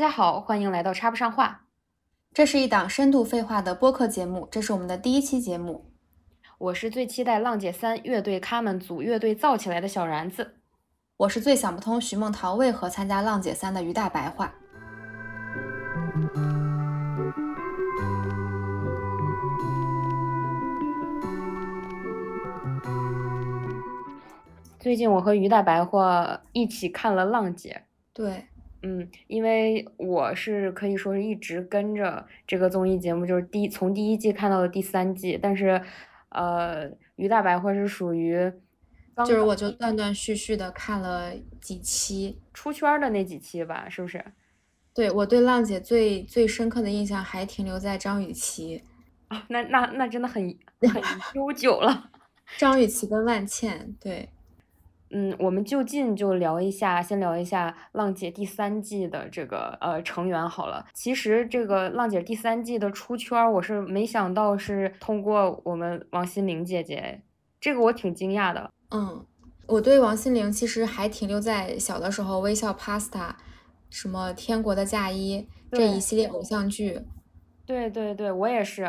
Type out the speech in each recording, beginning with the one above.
家好，欢迎来到插不上话。这是一档深度废话的播客节目，这是我们的第一期节目。我是最期待浪姐三乐队咖们组乐队造起来的小然子。我是最想不通徐梦桃为何参加浪姐三的于大白话。最近我和于大白话一起看了浪姐。对。嗯，因为我是可以说是一直跟着这个综艺节目，就是第从第一季看到的第三季，但是，呃，于大白话是属于，就是我就断断续续的看了几期出圈的那几期吧，是不是？对我对浪姐最最深刻的印象还停留在张雨绮，啊，那那那真的很很悠久了，张雨绮跟万茜，对。嗯，我们就近就聊一下，先聊一下浪姐第三季的这个呃成员好了。其实这个浪姐第三季的出圈，我是没想到是通过我们王心凌姐姐，这个我挺惊讶的。嗯，我对王心凌其实还停留在小的时候，微笑 Pasta，什么天国的嫁衣这一系列偶像剧。对对对，我也是。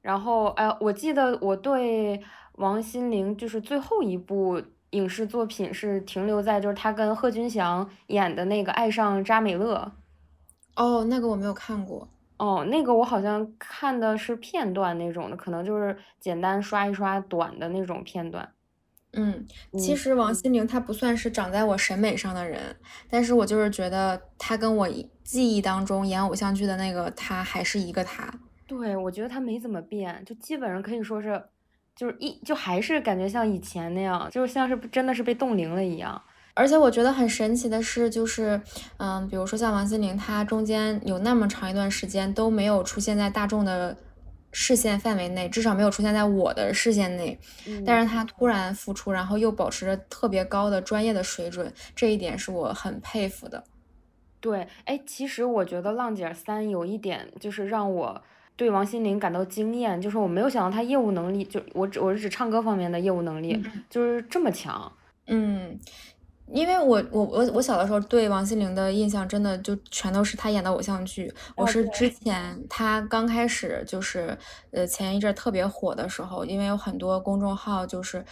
然后哎，我记得我对王心凌就是最后一部。影视作品是停留在就是他跟贺军翔演的那个《爱上扎美乐》哦，那个我没有看过哦，那个我好像看的是片段那种的，可能就是简单刷一刷短的那种片段。嗯，其实王心凌她不算是长在我审美上的人，但是我就是觉得她跟我记忆当中演偶像剧的那个她还是一个她。对，我觉得她没怎么变，就基本上可以说是。就是一就还是感觉像以前那样，就像是真的是被冻龄了一样。而且我觉得很神奇的是，就是嗯，比如说像王心凌，她中间有那么长一段时间都没有出现在大众的视线范围内，至少没有出现在我的视线内。但是她突然复出，然后又保持着特别高的专业的水准，这一点是我很佩服的。对，哎，其实我觉得《浪姐三》有一点就是让我。对王心凌感到惊艳，就是我没有想到她业务能力，就我只我是指唱歌方面的业务能力，就是这么强。嗯，因为我我我我小的时候对王心凌的印象真的就全都是她演的偶像剧。我是之前她刚开始就是呃前一阵特别火的时候，因为有很多公众号就是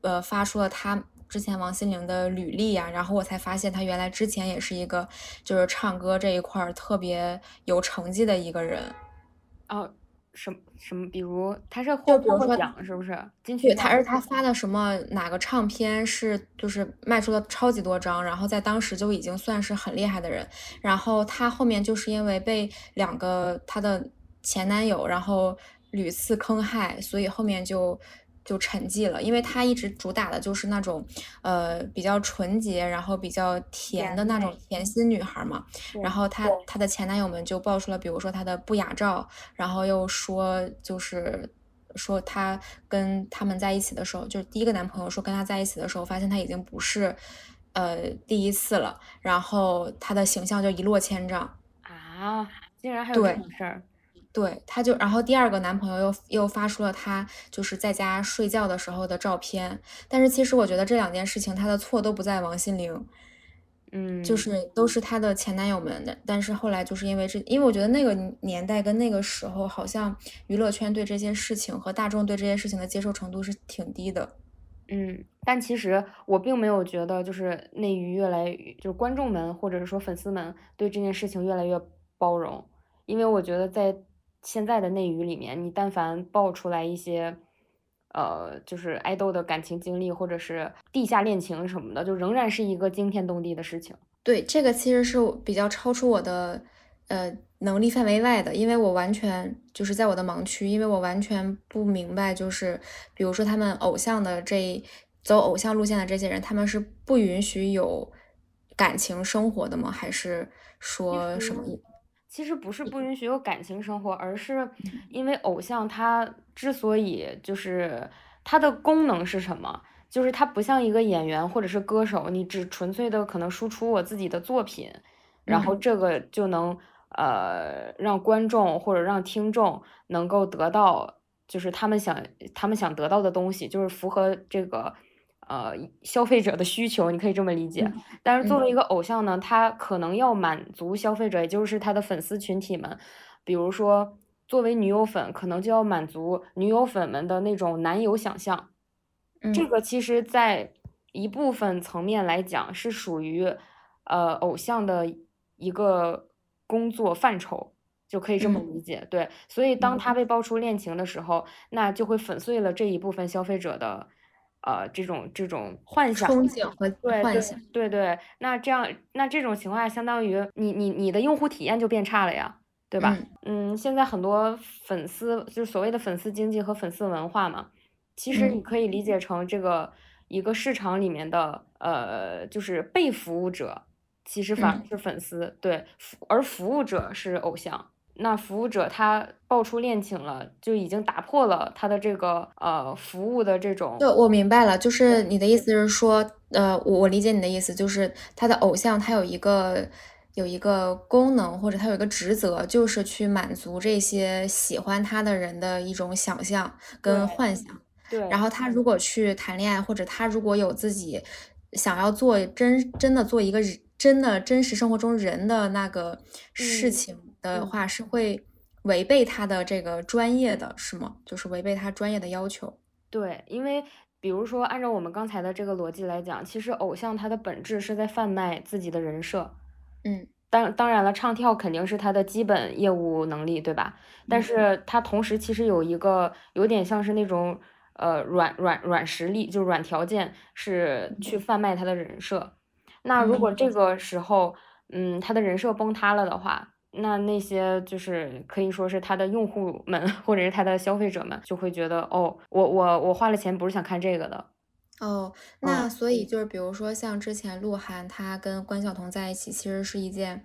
呃发出了她之前王心凌的履历呀，然后我才发现她原来之前也是一个就是唱歌这一块特别有成绩的一个人。哦，什么什么？比如他是获过奖是不是？金曲他是他发的什么哪个唱片是就是卖出了超级多张，然后在当时就已经算是很厉害的人。然后他后面就是因为被两个他的前男友然后屡次坑害，所以后面就。就沉寂了，因为她一直主打的就是那种，呃，比较纯洁，然后比较甜的那种甜心女孩嘛。然后她她的前男友们就爆出了，比如说她的不雅照，然后又说就是说她跟他们在一起的时候，就是第一个男朋友说跟她在一起的时候，发现她已经不是呃第一次了，然后她的形象就一落千丈啊！竟然还有这种事儿。对，她就然后第二个男朋友又又发出了她就是在家睡觉的时候的照片，但是其实我觉得这两件事情她的错都不在王心凌，嗯，就是都是她的前男友们的，但是后来就是因为这，因为我觉得那个年代跟那个时候好像娱乐圈对这些事情和大众对这些事情的接受程度是挺低的，嗯，但其实我并没有觉得就是内娱越来越就是观众们或者是说粉丝们对这件事情越来越包容，因为我觉得在。现在的内娱里面，你但凡爆出来一些，呃，就是爱豆的感情经历，或者是地下恋情什么的，就仍然是一个惊天动地的事情。对，这个其实是比较超出我的呃能力范围外的，因为我完全就是在我的盲区，因为我完全不明白，就是比如说他们偶像的这走偶像路线的这些人，他们是不允许有感情生活的吗？还是说什么？其实不是不允许有感情生活，而是因为偶像他之所以就是他的功能是什么？就是他不像一个演员或者是歌手，你只纯粹的可能输出我自己的作品，然后这个就能呃让观众或者让听众能够得到就是他们想他们想得到的东西，就是符合这个呃消费者的需求，你可以这么理解。但是作为一个偶像呢，他可能要满足消费者，也就是他的粉丝群体们，比如说作为女友粉，可能就要满足女友粉们的那种男友想象。这个其实，在一部分层面来讲，是属于呃偶像的一个工作范畴。就可以这么理解，对，所以当他被爆出恋情的时候，那就会粉碎了这一部分消费者的，呃，这种这种幻想、憧憬和幻想，对对。那这样，那这种情况下，相当于你你你的用户体验就变差了呀，对吧？嗯，现在很多粉丝就是所谓的粉丝经济和粉丝文化嘛，其实你可以理解成这个一个市场里面的，呃，就是被服务者，其实反而是粉丝，对，而服务者是偶像。那服务者他爆出恋情了，就已经打破了他的这个呃服务的这种。对，我明白了，就是你的意思是说，呃，我我理解你的意思，就是他的偶像他有一个有一个功能，或者他有一个职责，就是去满足这些喜欢他的人的一种想象跟幻想。对。然后他如果去谈恋爱，或者他如果有自己想要做真真的做一个真的真实生活中人的那个事情。的话是会违背他的这个专业的是吗？就是违背他专业的要求。对，因为比如说按照我们刚才的这个逻辑来讲，其实偶像他的本质是在贩卖自己的人设。嗯，当当然了，唱跳肯定是他的基本业务能力，对吧？但是他同时其实有一个有点像是那种呃软软软实力，就软条件是去贩卖他的人设。那如果这个时候，嗯，他的人设崩塌了的话。那那些就是可以说是他的用户们，或者是他的消费者们，就会觉得哦，我我我花了钱不是想看这个的。哦，那所以就是比如说像之前鹿晗他跟关晓彤在一起，其实是一件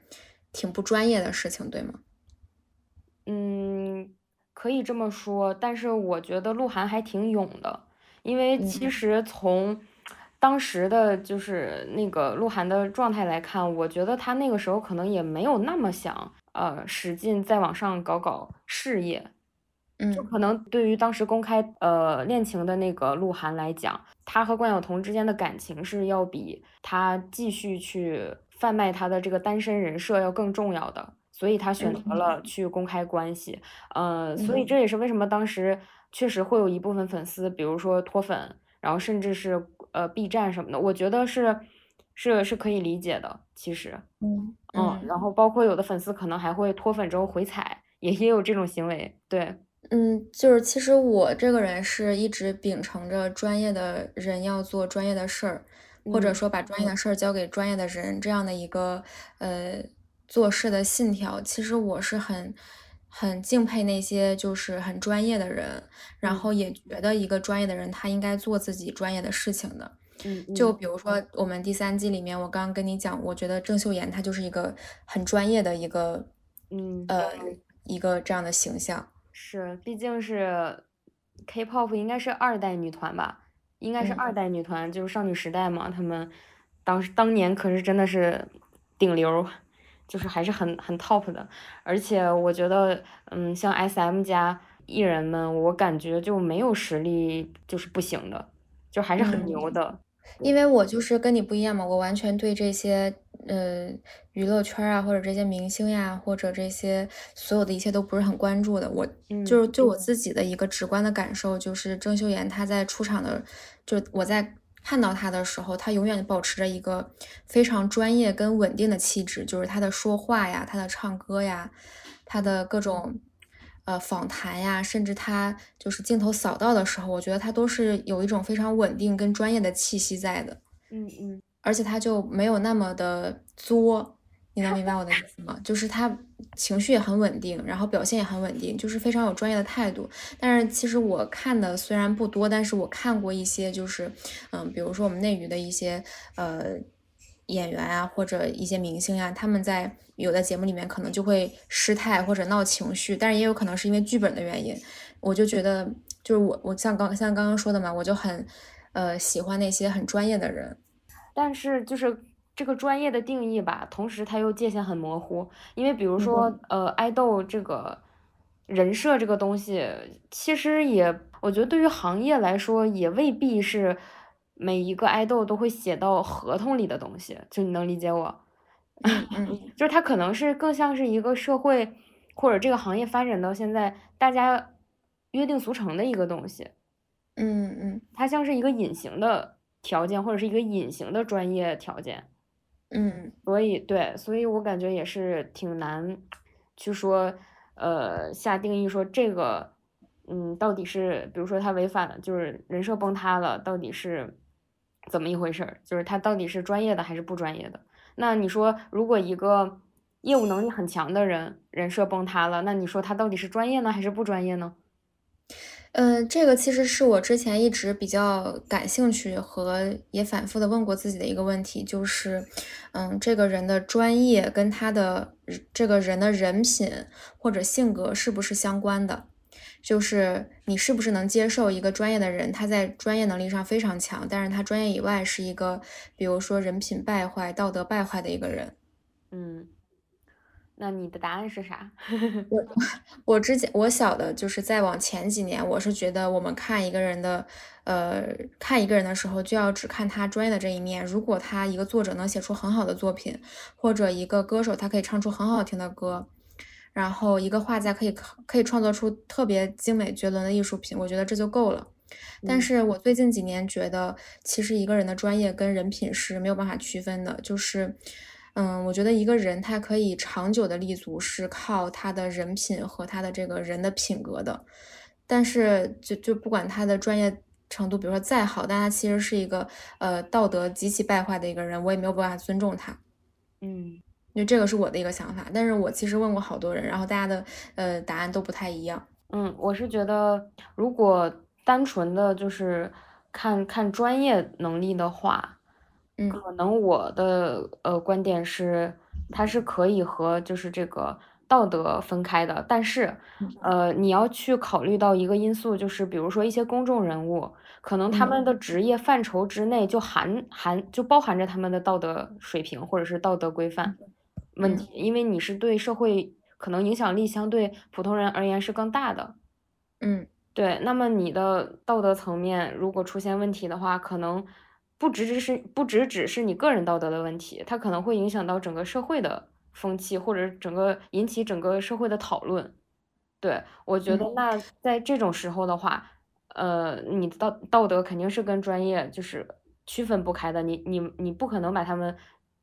挺不专业的事情，对吗？嗯，可以这么说，但是我觉得鹿晗还挺勇的，因为其实从。当时的就是那个鹿晗的状态来看，我觉得他那个时候可能也没有那么想，呃，使劲再往上搞搞事业，嗯，就可能对于当时公开呃恋情的那个鹿晗来讲，他和关晓彤之间的感情是要比他继续去贩卖他的这个单身人设要更重要的，所以他选择了去公开关系，呃，所以这也是为什么当时确实会有一部分粉丝，比如说脱粉，然后甚至是。呃，B 站什么的，我觉得是是是可以理解的，其实，嗯嗯，然后包括有的粉丝可能还会脱粉之后回踩，也也有这种行为，对，嗯，就是其实我这个人是一直秉承着专业的人要做专业的事儿，或者说把专业的事儿交给专业的人这样的一个呃做事的信条，其实我是很。很敬佩那些就是很专业的人，然后也觉得一个专业的人他应该做自己专业的事情的。嗯，就比如说我们第三季里面，我刚刚跟你讲，我觉得郑秀妍她就是一个很专业的一个，嗯呃，一个这样的形象。是，毕竟是 K-pop 应该是二代女团吧？应该是二代女团，就是少女时代嘛，他们当时当年可是真的是顶流。就是还是很很 top 的，而且我觉得，嗯，像 SM 家艺人们，我感觉就没有实力就是不行的，就还是很牛的。因为我就是跟你不一样嘛，我完全对这些呃娱乐圈啊，或者这些明星呀，或者这些所有的一切都不是很关注的。我就是就我自己的一个直观的感受，就是郑秀妍她在出场的，就我在。看到他的时候，他永远保持着一个非常专业跟稳定的气质，就是他的说话呀，他的唱歌呀，他的各种呃访谈呀，甚至他就是镜头扫到的时候，我觉得他都是有一种非常稳定跟专业的气息在的。嗯嗯，而且他就没有那么的作。你能明白我的意思吗？就是他情绪也很稳定，然后表现也很稳定，就是非常有专业的态度。但是其实我看的虽然不多，但是我看过一些，就是嗯，比如说我们内娱的一些呃演员啊，或者一些明星啊，他们在有的节目里面可能就会失态或者闹情绪，但是也有可能是因为剧本的原因。我就觉得，就是我我像刚像刚刚说的嘛，我就很呃喜欢那些很专业的人，但是就是。这个专业的定义吧，同时它又界限很模糊，因为比如说，呃，爱豆这个人设这个东西，其实也，我觉得对于行业来说，也未必是每一个爱豆都会写到合同里的东西，就你能理解我？嗯嗯，就是它可能是更像是一个社会或者这个行业发展到现在，大家约定俗成的一个东西。嗯嗯，它像是一个隐形的条件，或者是一个隐形的专业条件。嗯，所以对，所以我感觉也是挺难去说，呃，下定义说这个，嗯，到底是，比如说他违反了，就是人设崩塌了，到底是怎么一回事儿？就是他到底是专业的还是不专业的？那你说，如果一个业务能力很强的人人设崩塌了，那你说他到底是专业呢还是不专业呢？嗯，这个其实是我之前一直比较感兴趣和也反复的问过自己的一个问题，就是，嗯，这个人的专业跟他的这个人的人品或者性格是不是相关的？就是你是不是能接受一个专业的人，他在专业能力上非常强，但是他专业以外是一个，比如说人品败坏、道德败坏的一个人？嗯。那你的答案是啥？我我之前我小的就是再往前几年，我是觉得我们看一个人的，呃，看一个人的时候就要只看他专业的这一面。如果他一个作者能写出很好的作品，或者一个歌手他可以唱出很好听的歌，然后一个画家可以可以创作出特别精美绝伦的艺术品，我觉得这就够了。但是我最近几年觉得，其实一个人的专业跟人品是没有办法区分的，就是。嗯，我觉得一个人他可以长久的立足，是靠他的人品和他的这个人的品格的。但是，就就不管他的专业程度，比如说再好，但他其实是一个呃道德极其败坏的一个人，我也没有办法尊重他。嗯，因为这个是我的一个想法。但是我其实问过好多人，然后大家的呃答案都不太一样。嗯，我是觉得，如果单纯的就是看看专业能力的话。可能我的呃观点是，它是可以和就是这个道德分开的，但是，呃，你要去考虑到一个因素，就是比如说一些公众人物，可能他们的职业范畴之内就含含就包含着他们的道德水平或者是道德规范问题，因为你是对社会可能影响力相对普通人而言是更大的，嗯，对，那么你的道德层面如果出现问题的话，可能。不只只是不只只是你个人道德的问题，它可能会影响到整个社会的风气，或者整个引起整个社会的讨论。对我觉得，那在这种时候的话，呃，你的道道德肯定是跟专业就是区分不开的，你你你不可能把他们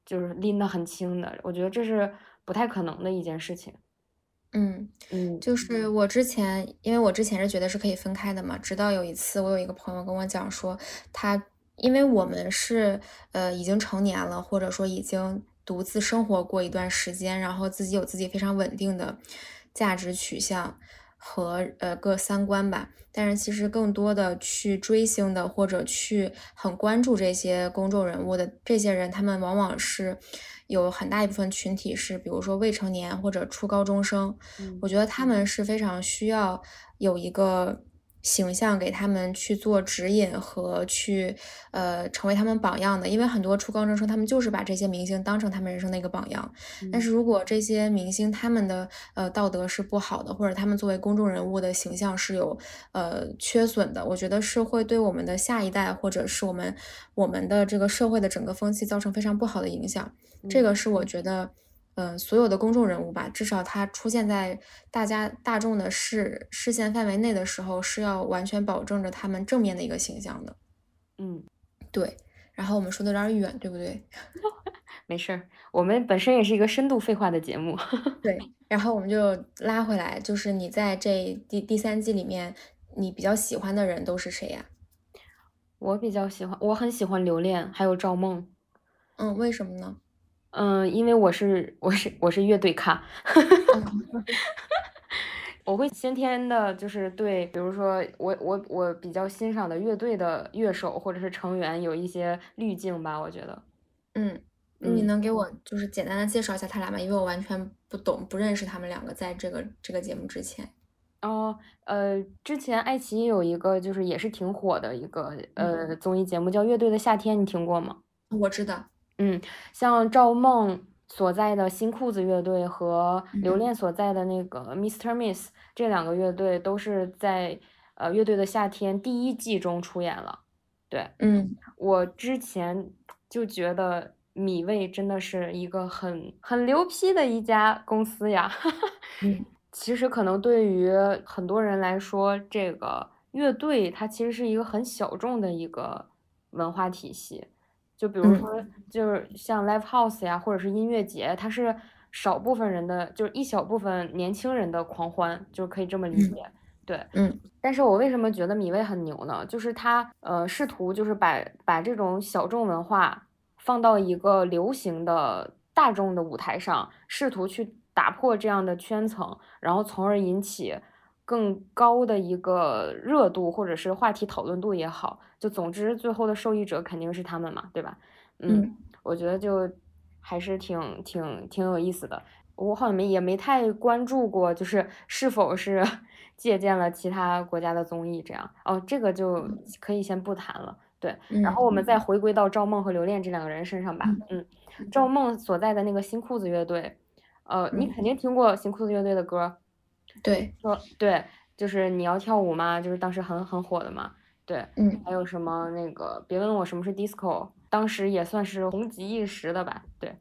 就是拎得很轻的。我觉得这是不太可能的一件事情。嗯嗯，就是我之前，因为我之前是觉得是可以分开的嘛，直到有一次，我有一个朋友跟我讲说，他。因为我们是呃已经成年了，或者说已经独自生活过一段时间，然后自己有自己非常稳定的价值取向和呃各三观吧。但是其实更多的去追星的或者去很关注这些公众人物的这些人，他们往往是有很大一部分群体是，比如说未成年或者初高中生。我觉得他们是非常需要有一个。形象给他们去做指引和去呃成为他们榜样的，因为很多初高中生他们就是把这些明星当成他们人生的一个榜样。但是如果这些明星他们的呃道德是不好的，或者他们作为公众人物的形象是有呃缺损的，我觉得是会对我们的下一代或者是我们我们的这个社会的整个风气造成非常不好的影响。这个是我觉得。嗯，所有的公众人物吧，至少他出现在大家大众的视视线范围内的时候，是要完全保证着他们正面的一个形象的。嗯，对。然后我们说的有点远，对不对？没事儿，我们本身也是一个深度废话的节目。对。然后我们就拉回来，就是你在这第第三季里面，你比较喜欢的人都是谁呀？我比较喜欢，我很喜欢刘恋，还有赵梦。嗯，为什么呢？嗯，因为我是我是我是乐队咖，我会先天的，就是对，比如说我我我比较欣赏的乐队的乐手或者是成员有一些滤镜吧，我觉得。嗯，你能给我就是简单的介绍一下他俩吗？因为我完全不懂，不认识他们两个，在这个这个节目之前。哦，呃，之前爱奇艺有一个就是也是挺火的一个呃综艺节目叫《乐队的夏天》，你听过吗？我知道。嗯，像赵梦所在的新裤子乐队和刘恋所在的那个 Mr. Miss 这两个乐队都是在呃乐队的夏天第一季中出演了。对，嗯，我之前就觉得米未真的是一个很很牛批的一家公司呀。嗯，其实可能对于很多人来说，这个乐队它其实是一个很小众的一个文化体系。就比如说，就是像 live house 呀，或者是音乐节，它是少部分人的，就是一小部分年轻人的狂欢，就可以这么理解。对，嗯。但是我为什么觉得米未很牛呢？就是他呃试图就是把把这种小众文化放到一个流行的大众的舞台上，试图去打破这样的圈层，然后从而引起更高的一个热度或者是话题讨论度也好。就总之，最后的受益者肯定是他们嘛，对吧？嗯，我觉得就还是挺挺挺有意思的。我好像没也没太关注过，就是是否是 借鉴了其他国家的综艺这样。哦，这个就可以先不谈了。对，然后我们再回归到赵梦和刘恋这两个人身上吧。嗯，赵梦所在的那个新裤子乐队，呃，你肯定听过新裤子乐队的歌。对，说对，就是你要跳舞吗？就是当时很很火的嘛。对，嗯，还有什么那个？别问我什么是 disco，当时也算是红极一时的吧。对，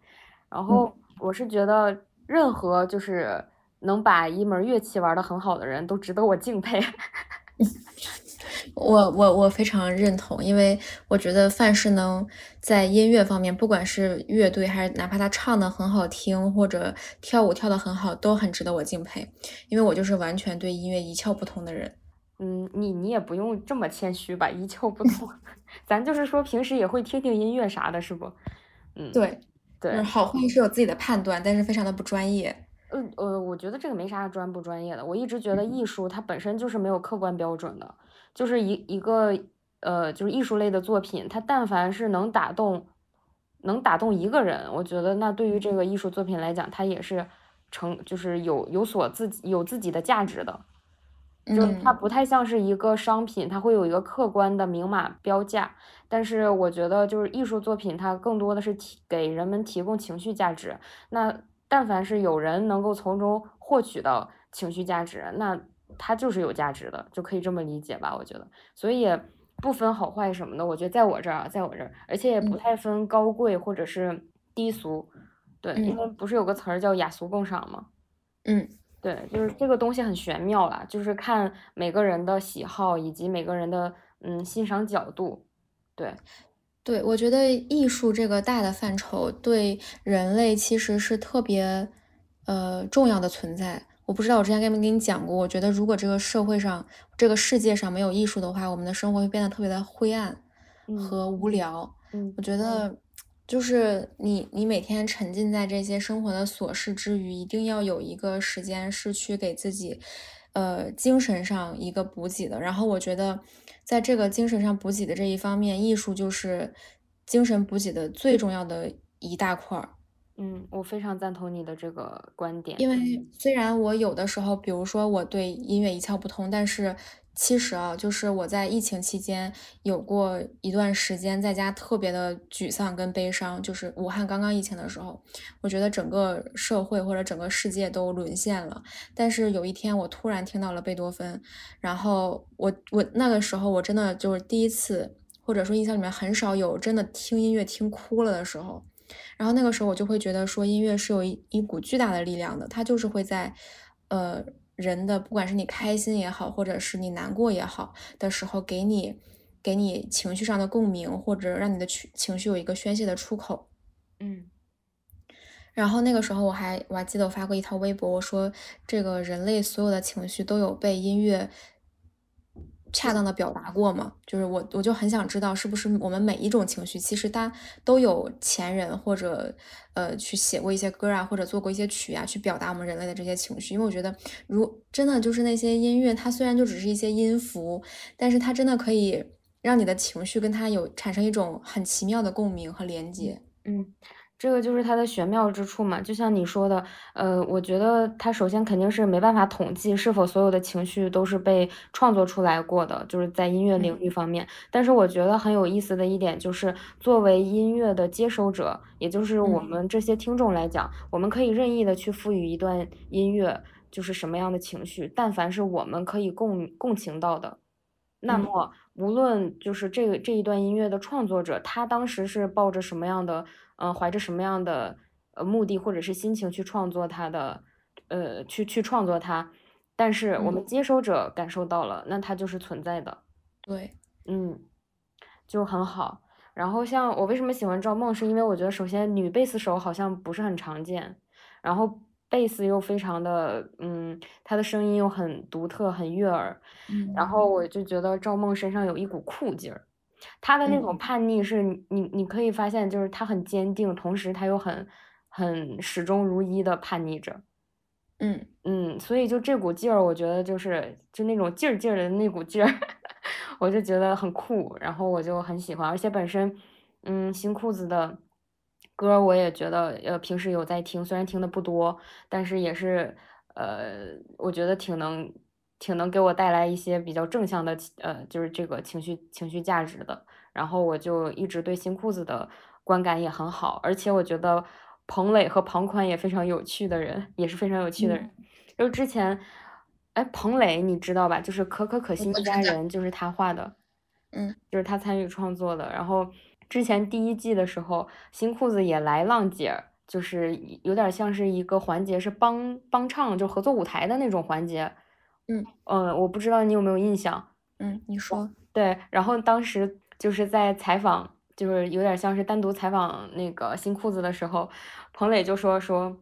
然后我是觉得，任何就是能把一门乐器玩的很好的人都值得我敬佩。我我我非常认同，因为我觉得范式能在音乐方面，不管是乐队还是哪怕他唱的很好听，或者跳舞跳的很好，都很值得我敬佩。因为我就是完全对音乐一窍不通的人。嗯，你你也不用这么谦虚吧，一窍不通，咱就是说平时也会听听音乐啥的，是不？嗯，对对，好坏是有自己的判断，但是非常的不专业。嗯呃，我觉得这个没啥专不专业的，我一直觉得艺术它本身就是没有客观标准的，就是一一个呃就是艺术类的作品，它但凡是能打动能打动一个人，我觉得那对于这个艺术作品来讲，它也是成就是有有所自己有自己的价值的。就它不太像是一个商品，它会有一个客观的明码标价。但是我觉得，就是艺术作品，它更多的是提给人们提供情绪价值。那但凡是有人能够从中获取到情绪价值，那它就是有价值的，就可以这么理解吧？我觉得，所以也不分好坏什么的。我觉得在我这儿，在我这儿，而且也不太分高贵或者是低俗。对，因为不是有个词儿叫雅俗共赏吗？嗯。对，就是这个东西很玄妙啦，就是看每个人的喜好以及每个人的嗯欣赏角度。对，对我觉得艺术这个大的范畴对人类其实是特别呃重要的存在。我不知道我之前跟没跟你讲过，我觉得如果这个社会上、这个世界上没有艺术的话，我们的生活会变得特别的灰暗和无聊。嗯，我觉得。就是你，你每天沉浸在这些生活的琐事之余，一定要有一个时间是去给自己，呃，精神上一个补给的。然后我觉得，在这个精神上补给的这一方面，艺术就是精神补给的最重要的一大块儿。嗯，我非常赞同你的这个观点。因为虽然我有的时候，比如说我对音乐一窍不通，但是。其实啊，就是我在疫情期间有过一段时间在家特别的沮丧跟悲伤，就是武汉刚刚疫情的时候，我觉得整个社会或者整个世界都沦陷了。但是有一天我突然听到了贝多芬，然后我我那个时候我真的就是第一次，或者说印象里面很少有真的听音乐听哭了的时候。然后那个时候我就会觉得说音乐是有一一股巨大的力量的，它就是会在，呃。人的不管是你开心也好，或者是你难过也好的时候，给你给你情绪上的共鸣，或者让你的情情绪有一个宣泄的出口。嗯，然后那个时候我还我还记得我发过一条微博，我说这个人类所有的情绪都有被音乐。恰当的表达过吗？就是我，我就很想知道，是不是我们每一种情绪，其实它都有前人或者呃去写过一些歌啊，或者做过一些曲啊，去表达我们人类的这些情绪。因为我觉得，如真的就是那些音乐，它虽然就只是一些音符，但是它真的可以让你的情绪跟它有产生一种很奇妙的共鸣和连接。嗯。这个就是它的玄妙之处嘛，就像你说的，呃，我觉得它首先肯定是没办法统计是否所有的情绪都是被创作出来过的，就是在音乐领域方面。但是我觉得很有意思的一点就是，作为音乐的接收者，也就是我们这些听众来讲，我们可以任意的去赋予一段音乐就是什么样的情绪，但凡是我们可以共共情到的，那么。无论就是这个这一段音乐的创作者，他当时是抱着什么样的，嗯，怀着什么样的呃目的或者是心情去创作它的，呃，去去创作它，但是我们接收者感受到了，那它就是存在的。对，嗯，就很好。然后像我为什么喜欢赵梦，是因为我觉得首先女贝斯手好像不是很常见，然后。贝斯又非常的，嗯，她的声音又很独特，很悦耳。嗯，然后我就觉得赵梦身上有一股酷劲儿，他的那种叛逆是你你可以发现，就是他很坚定，同时他又很很始终如一的叛逆着。嗯嗯，所以就这股劲儿，我觉得就是就那种劲儿劲儿的那股劲儿，我就觉得很酷，然后我就很喜欢，而且本身，嗯，新裤子的。歌我也觉得，呃，平时有在听，虽然听的不多，但是也是，呃，我觉得挺能，挺能给我带来一些比较正向的，呃，就是这个情绪情绪价值的。然后我就一直对新裤子的观感也很好，而且我觉得彭磊和庞宽也非常有趣的人，也是非常有趣的人。就之前，哎，彭磊你知道吧？就是可可可心一家人，就是他画的，嗯，就是他参与创作的，然后。之前第一季的时候，新裤子也来浪姐，就是有点像是一个环节，是帮帮唱，就合作舞台的那种环节。嗯嗯，我不知道你有没有印象。嗯，你说。对，然后当时就是在采访，就是有点像是单独采访那个新裤子的时候，彭磊就说说，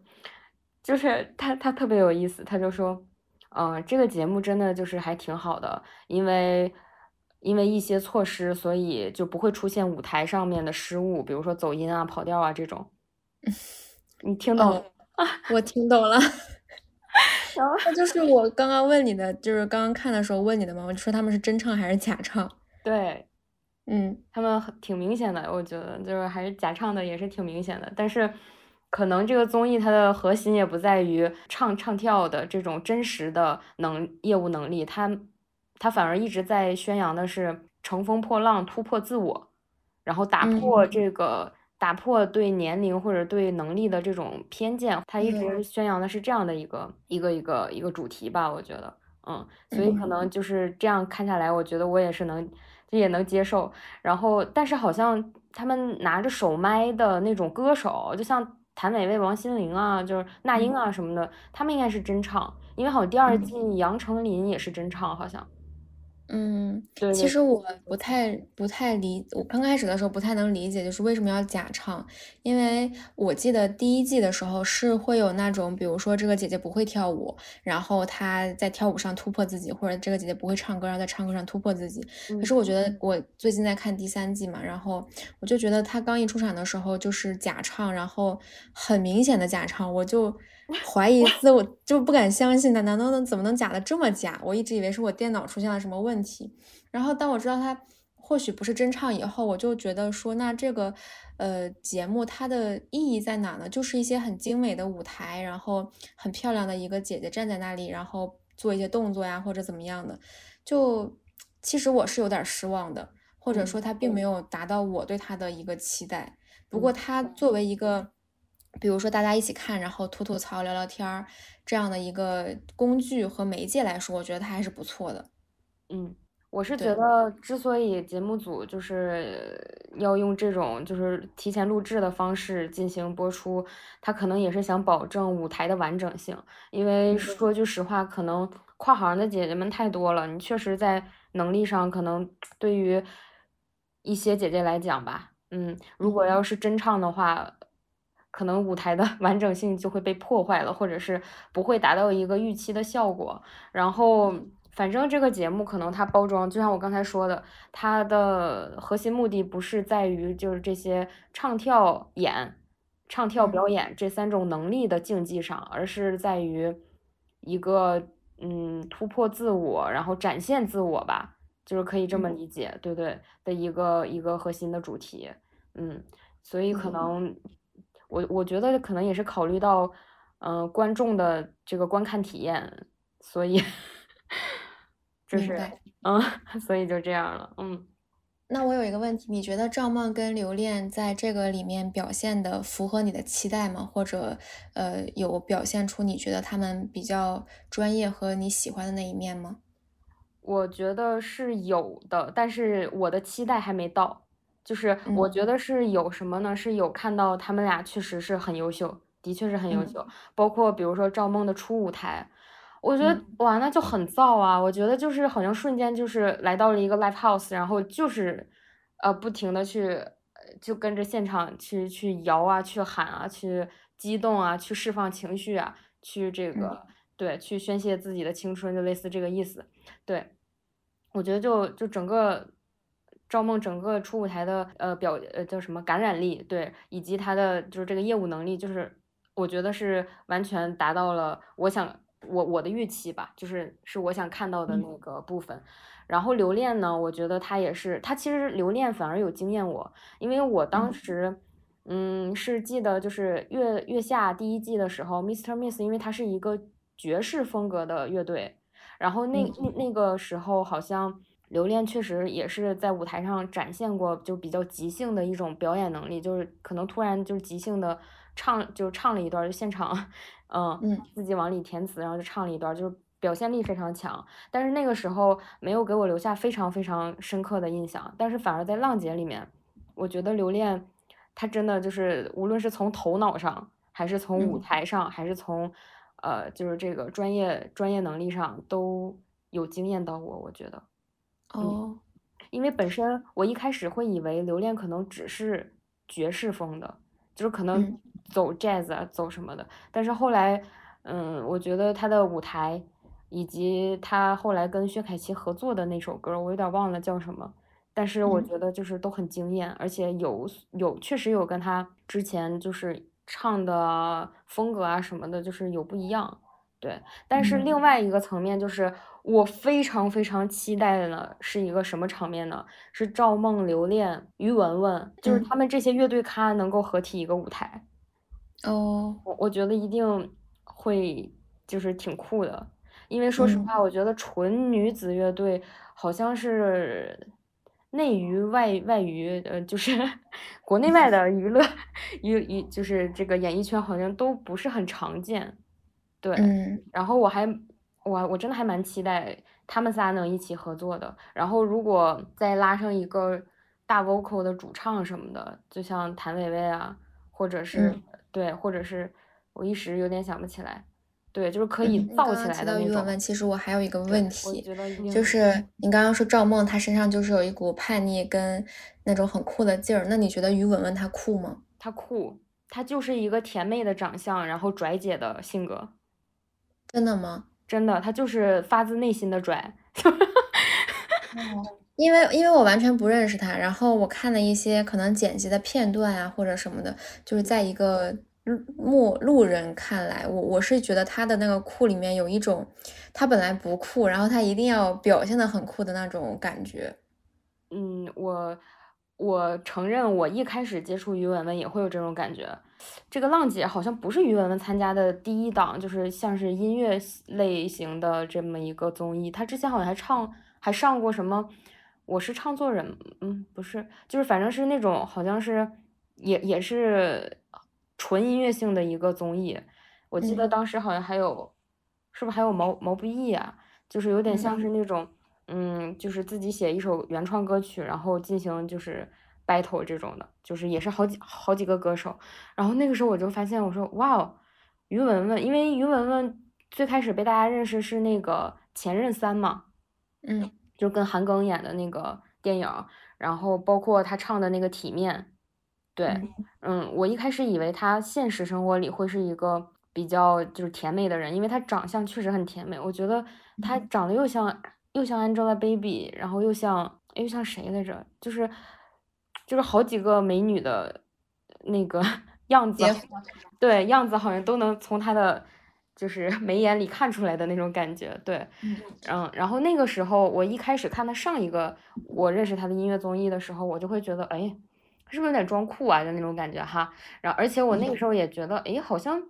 就是他他特别有意思，他就说，嗯，这个节目真的就是还挺好的，因为。因为一些措施，所以就不会出现舞台上面的失误，比如说走音啊、跑调啊这种。你听懂了？我听懂了。那就是我刚刚问你的，就是刚刚看的时候问你的嘛。我说他们是真唱还是假唱？对，嗯，他们挺明显的，我觉得就是还是假唱的，也是挺明显的。但是可能这个综艺它的核心也不在于唱唱跳的这种真实的能业务能力，它。它反而一直在宣扬的是乘风破浪、突破自我，然后打破这个打破对年龄或者对能力的这种偏见。他一直宣扬的是这样的一个一个一个一个主题吧，我觉得，嗯，所以可能就是这样看下来，我觉得我也是能也能接受。然后，但是好像他们拿着手麦的那种歌手，就像谭维维、王心凌啊，就是那英啊什么的，他们应该是真唱，因为好像第二季杨丞琳也是真唱，好像。嗯，其实我不太不太理，我刚开始的时候不太能理解，就是为什么要假唱？因为我记得第一季的时候是会有那种，比如说这个姐姐不会跳舞，然后她在跳舞上突破自己，或者这个姐姐不会唱歌，然后在唱歌上突破自己。可是我觉得我最近在看第三季嘛，然后我就觉得她刚一出场的时候就是假唱，然后很明显的假唱，我就。怀疑自我就不敢相信他，难道能怎么能假的这么假？我一直以为是我电脑出现了什么问题。然后当我知道他或许不是真唱以后，我就觉得说，那这个呃节目它的意义在哪呢？就是一些很精美的舞台，然后很漂亮的一个姐姐站在那里，然后做一些动作呀或者怎么样的。就其实我是有点失望的，或者说他并没有达到我对他的一个期待。不过他作为一个。比如说，大家一起看，然后吐吐槽、聊聊天儿，这样的一个工具和媒介来说，我觉得它还是不错的。嗯，我是觉得，之所以节目组就是要用这种就是提前录制的方式进行播出，他可能也是想保证舞台的完整性。因为说句实话，可能跨行的姐姐们太多了，你确实在能力上可能对于一些姐姐来讲吧，嗯，如果要是真唱的话。可能舞台的 完整性就会被破坏了，或者是不会达到一个预期的效果。然后，反正这个节目可能它包装，就像我刚才说的，它的核心目的不是在于就是这些唱跳演、唱跳表演这三种能力的竞技上，而是在于一个嗯突破自我，然后展现自我吧，就是可以这么理解，对不对？的一个一个核心的主题，嗯，所以可能。我我觉得可能也是考虑到，嗯，观众的这个观看体验，所以就是，嗯，所以就这样了，嗯。那我有一个问题，你觉得赵梦跟刘恋在这个里面表现的符合你的期待吗？或者，呃，有表现出你觉得他们比较专业和你喜欢的那一面吗？我觉得是有的，但是我的期待还没到。就是我觉得是有什么呢？是有看到他们俩确实是很优秀，的确是很优秀。包括比如说赵梦的初舞台，我觉得哇，那就很燥啊！我觉得就是好像瞬间就是来到了一个 live house，然后就是呃不停的去就跟着现场去去摇啊，去喊啊，去激动啊，去释放情绪啊，去这个对，去宣泄自己的青春，就类似这个意思。对，我觉得就就整个。赵梦整个初舞台的呃表呃叫什么感染力对，以及他的就是这个业务能力，就是我觉得是完全达到了我想我我的预期吧，就是是我想看到的那个部分。然后留恋呢，我觉得他也是，他其实留恋反而有惊艳我，因为我当时嗯是记得就是月月下第一季的时候，Mr. Miss，因为它是一个爵士风格的乐队，然后那那那个时候好像。刘恋确实也是在舞台上展现过，就比较即兴的一种表演能力，就是可能突然就是即兴的唱，就唱了一段，就现场，嗯嗯，自己往里填词，然后就唱了一段，就是表现力非常强。但是那个时候没有给我留下非常非常深刻的印象，但是反而在浪姐里面，我觉得刘恋她真的就是无论是从头脑上，还是从舞台上，还是从呃就是这个专业专业能力上都有惊艳到我，我觉得。哦，因为本身我一开始会以为留恋可能只是爵士风的，就是可能走 jazz 啊，走什么的。但是后来，嗯，我觉得他的舞台以及他后来跟薛凯琪合作的那首歌，我有点忘了叫什么。但是我觉得就是都很惊艳，而且有有确实有跟他之前就是唱的风格啊什么的，就是有不一样。对，但是另外一个层面就是。我非常非常期待的呢是一个什么场面呢？是赵梦、留恋、于文文，就是他们这些乐队咖能够合体一个舞台。哦，我我觉得一定会就是挺酷的，因为说实话，我觉得纯女子乐队好像是内娱外外娱，呃，就是 国内外的娱乐娱娱，就是这个演艺圈好像都不是很常见。对，然后我还。我我真的还蛮期待他们仨能一起合作的。然后如果再拉上一个大 vocal 的主唱什么的，就像谭维维啊，或者是对，或者是我一时有点想不起来。对，就是可以造起来的那种。其实我还有一个问题，就是你刚刚说赵梦她身上就是有一股叛逆跟那种很酷的劲儿，那你觉得于文文她酷吗？她酷，她就是一个甜妹的长相，然后拽姐的性格。真的吗？真的，他就是发自内心的拽，因为因为我完全不认识他，然后我看了一些可能剪辑的片段啊或者什么的，就是在一个路路人看来，我我是觉得他的那个酷里面有一种他本来不酷，然后他一定要表现的很酷的那种感觉。嗯，我我承认，我一开始接触于文文也会有这种感觉。这个浪姐好像不是于文文参加的第一档，就是像是音乐类型的这么一个综艺。她之前好像还唱，还上过什么《我是唱作人》？嗯，不是，就是反正是那种好像是也也是纯音乐性的一个综艺。我记得当时好像还有，是不是还有毛毛不易啊？就是有点像是那种，嗯，就是自己写一首原创歌曲，然后进行就是。Battle 这种的，就是也是好几好几个歌手，然后那个时候我就发现，我说哇哦，于文文，因为于文文最开始被大家认识是那个前任三嘛，嗯，就跟韩庚演的那个电影，然后包括他唱的那个体面，对，嗯，我一开始以为他现实生活里会是一个比较就是甜美的人，因为他长相确实很甜美，我觉得他长得又像又像 Angelababy，然后又像又像谁来着，就是。就是好几个美女的那个 样子，对样子好像都能从她的就是 眉眼里看出来的那种感觉，对，嗯，然后那个时候我一开始看他上一个我认识他的音乐综艺的时候，我就会觉得，哎，是不是有点装酷啊？就那种感觉哈。然后而且我那个时候也觉得，哎，好像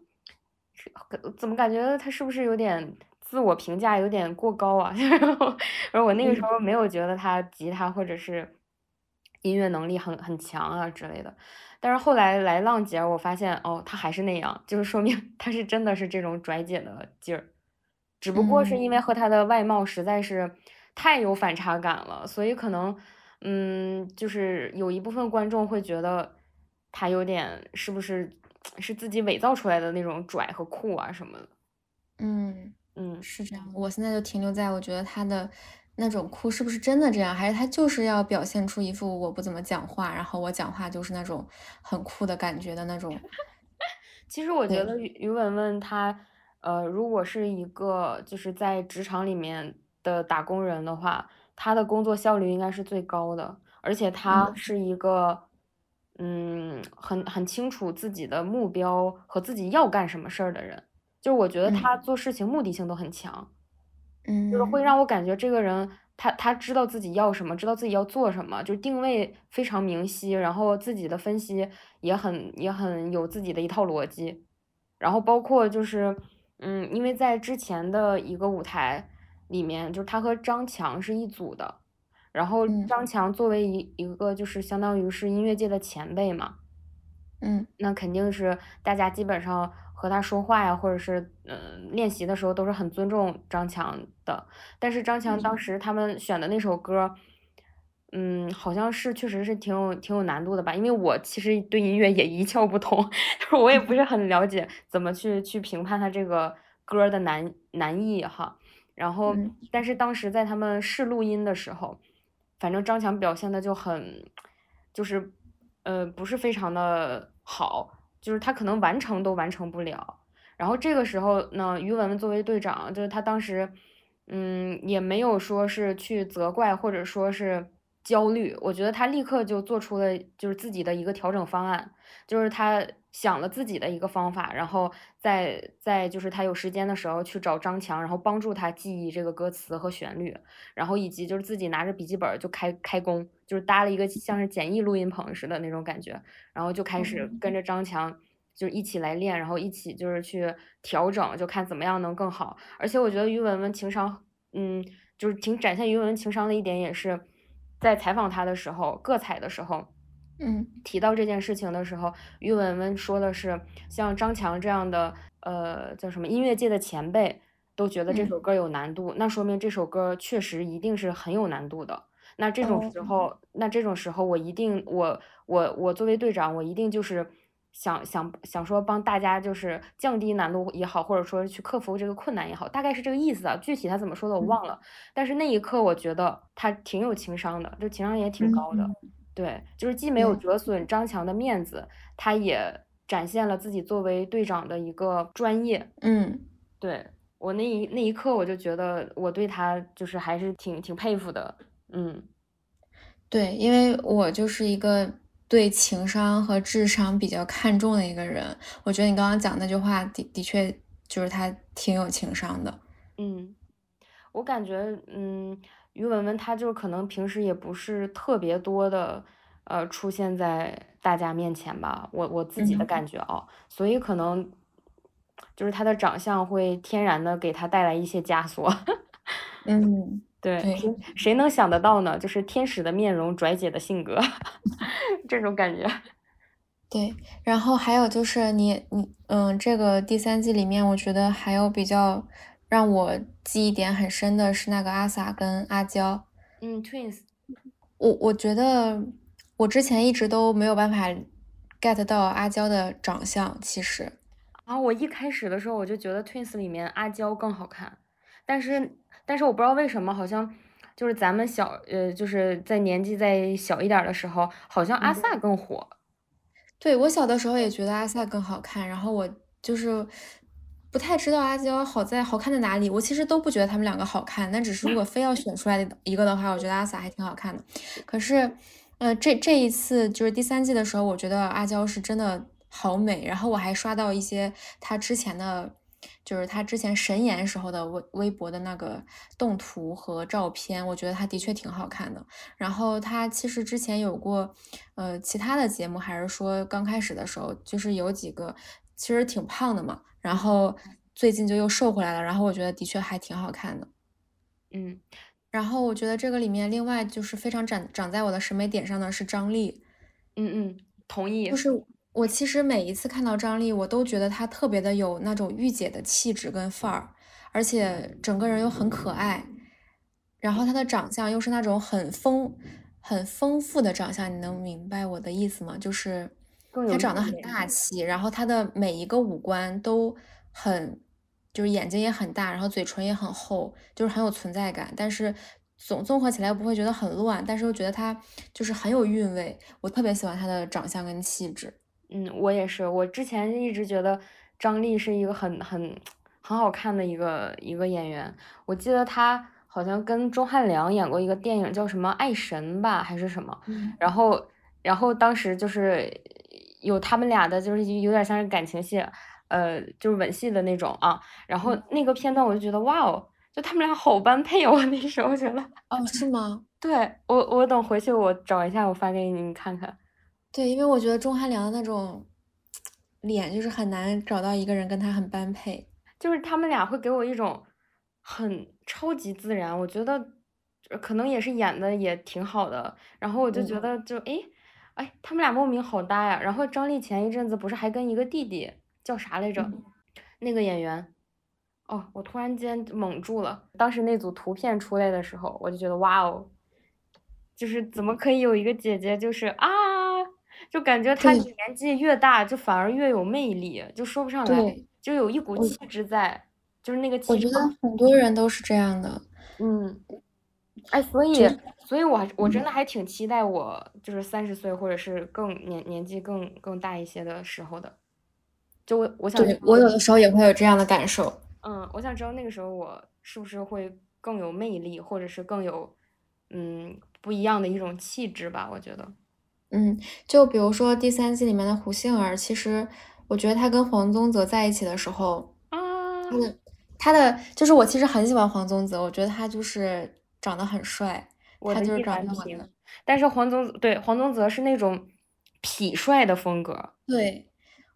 怎么感觉他是不是有点自我评价有点过高啊？然后，而我那个时候没有觉得他吉他或者是。音乐能力很很强啊之类的，但是后来来浪姐，我发现哦，他还是那样，就是说明 他是真的是这种拽姐的劲儿，只不过是因为和他的外貌实在是太有反差感了，所以可能，嗯，就是有一部分观众会觉得他有点是不是是自己伪造出来的那种拽和酷啊什么的。嗯嗯，是这样。我现在就停留在我觉得他的那种哭是不是真的这样，还是他就是要表现出一副我不怎么讲话，然后我讲话就是那种很酷的感觉的那种。其实我觉得于于文文她，呃，如果是一个就是在职场里面的打工人的话，她的工作效率应该是最高的，而且她是一个，嗯，很很清楚自己的目标和自己要干什么事儿的人。就是我觉得她做事情目的性都很强，嗯，就是会让我感觉这个人他他知道自己要什么，知道自己要做什么，就定位非常明晰，然后自己的分析也很也很有自己的一套逻辑，然后包括就是嗯，因为在之前的一个舞台里面，就是他和张强是一组的，然后张强作为一一个就是相当于是音乐界的前辈嘛，嗯，那肯定是大家基本上。和他说话呀，或者是嗯练习的时候，都是很尊重张强的。但是张强当时他们选的那首歌，嗯，好像是确实是挺有挺有难度的吧？因为我其实对音乐也一窍不通，就是我也不是很了解怎么去去评判他这个歌的难难易哈。然后，但是当时在他们试录音的时候，反正张强表现的就很，就是呃不是非常的好。就是他可能完成都完成不了，然后这个时候呢，于文文作为队长，就是他当时，嗯，也没有说是去责怪或者说是焦虑，我觉得他立刻就做出了就是自己的一个调整方案，就是他想了自己的一个方法，然后在在就是他有时间的时候去找张强，然后帮助他记忆这个歌词和旋律，然后以及就是自己拿着笔记本就开开工。就是搭了一个像是简易录音棚似的那种感觉，然后就开始跟着张强就一起来练，然后一起就是去调整，就看怎么样能更好。而且我觉得于文文情商，嗯，就是挺展现于文文情商的一点，也是在采访他的时候，各采的时候，嗯，提到这件事情的时候，于文文说的是，像张强这样的，呃，叫什么音乐界的前辈都觉得这首歌有难度，那说明这首歌确实一定是很有难度的。那这种时候，那这种时候，我一定，我我我作为队长，我一定就是想想想说帮大家就是降低难度也好，或者说去克服这个困难也好，大概是这个意思啊。具体他怎么说的我忘了，但是那一刻我觉得他挺有情商的，就情商也挺高的。对，就是既没有折损张强的面子，他也展现了自己作为队长的一个专业。嗯，对我那一那一刻我就觉得我对他就是还是挺挺佩服的。嗯，对，因为我就是一个对情商和智商比较看重的一个人。我觉得你刚刚讲那句话的的确就是他挺有情商的。嗯，我感觉，嗯，于文文她就可能平时也不是特别多的，呃，出现在大家面前吧。我我自己的感觉啊，所以可能就是她的长相会天然的给她带来一些枷锁。嗯。对，谁能想得到呢？就是天使的面容，拽姐的性格，这种感觉。对，然后还有就是你你嗯，这个第三季里面，我觉得还有比较让我记忆点很深的是那个阿 sa 跟阿娇。嗯，twins。我我觉得我之前一直都没有办法 get 到阿娇的长相，其实。啊，我一开始的时候我就觉得 twins 里面阿娇更好看，但是。但是我不知道为什么，好像就是咱们小呃，就是在年纪再小一点的时候，好像阿 sa 更火。对我小的时候也觉得阿 sa 更好看，然后我就是不太知道阿娇好在好看在哪里。我其实都不觉得他们两个好看，但只是如果非要选出来一个的话，我觉得阿 sa 还挺好看的。可是，呃，这这一次就是第三季的时候，我觉得阿娇是真的好美。然后我还刷到一些她之前的。就是她之前神颜时候的微微博的那个动图和照片，我觉得她的确挺好看的。然后她其实之前有过，呃，其他的节目，还是说刚开始的时候，就是有几个其实挺胖的嘛。然后最近就又瘦回来了。然后我觉得的确还挺好看的。嗯，然后我觉得这个里面另外就是非常长长在我的审美点上的是张丽。嗯嗯，同意。就是。我其实每一次看到张丽，我都觉得她特别的有那种御姐的气质跟范儿，而且整个人又很可爱。然后她的长相又是那种很丰、很丰富的长相，你能明白我的意思吗？就是他长得很大气，然后他的每一个五官都很，就是眼睛也很大，然后嘴唇也很厚，就是很有存在感。但是总综合起来不会觉得很乱，但是又觉得他就是很有韵味。我特别喜欢他的长相跟气质。嗯，我也是。我之前一直觉得张丽是一个很很很好看的一个一个演员。我记得她好像跟钟汉良演过一个电影，叫什么《爱神》吧，还是什么？然后，然后当时就是有他们俩的，就是有点像是感情戏，呃，就是吻戏的那种啊。然后那个片段我就觉得，哇哦，就他们俩好般配哦。那时候觉得，哦，是吗？对我，我等回去我找一下，我发给你，你看看。对，因为我觉得钟汉良的那种脸就是很难找到一个人跟他很般配，就是他们俩会给我一种很超级自然，我觉得可能也是演的也挺好的，然后我就觉得就哎哎，他们俩莫名好搭呀。然后张丽前一阵子不是还跟一个弟弟叫啥来着？那个演员哦，我突然间懵住了。当时那组图片出来的时候，我就觉得哇哦，就是怎么可以有一个姐姐就是啊。就感觉她年纪越大，就反而越有魅力，就说不上来，就有一股气质在，就是那个气质。我觉得很多人都是这样的，嗯，哎，所以，所以我我真的还挺期待我就是三十岁或者是更年年纪更更大一些的时候的，就我我想，我有的时候也会有这样的感受，嗯，我想知道那个时候我是不是会更有魅力，或者是更有嗯不一样的一种气质吧，我觉得。嗯，就比如说第三季里面的胡杏儿，其实我觉得她跟黄宗泽在一起的时候，啊，她。的她的就是我其实很喜欢黄宗泽，我觉得他就是长得很帅，他就是长得很。但是黄宗对黄宗泽是那种痞帅的风格，对，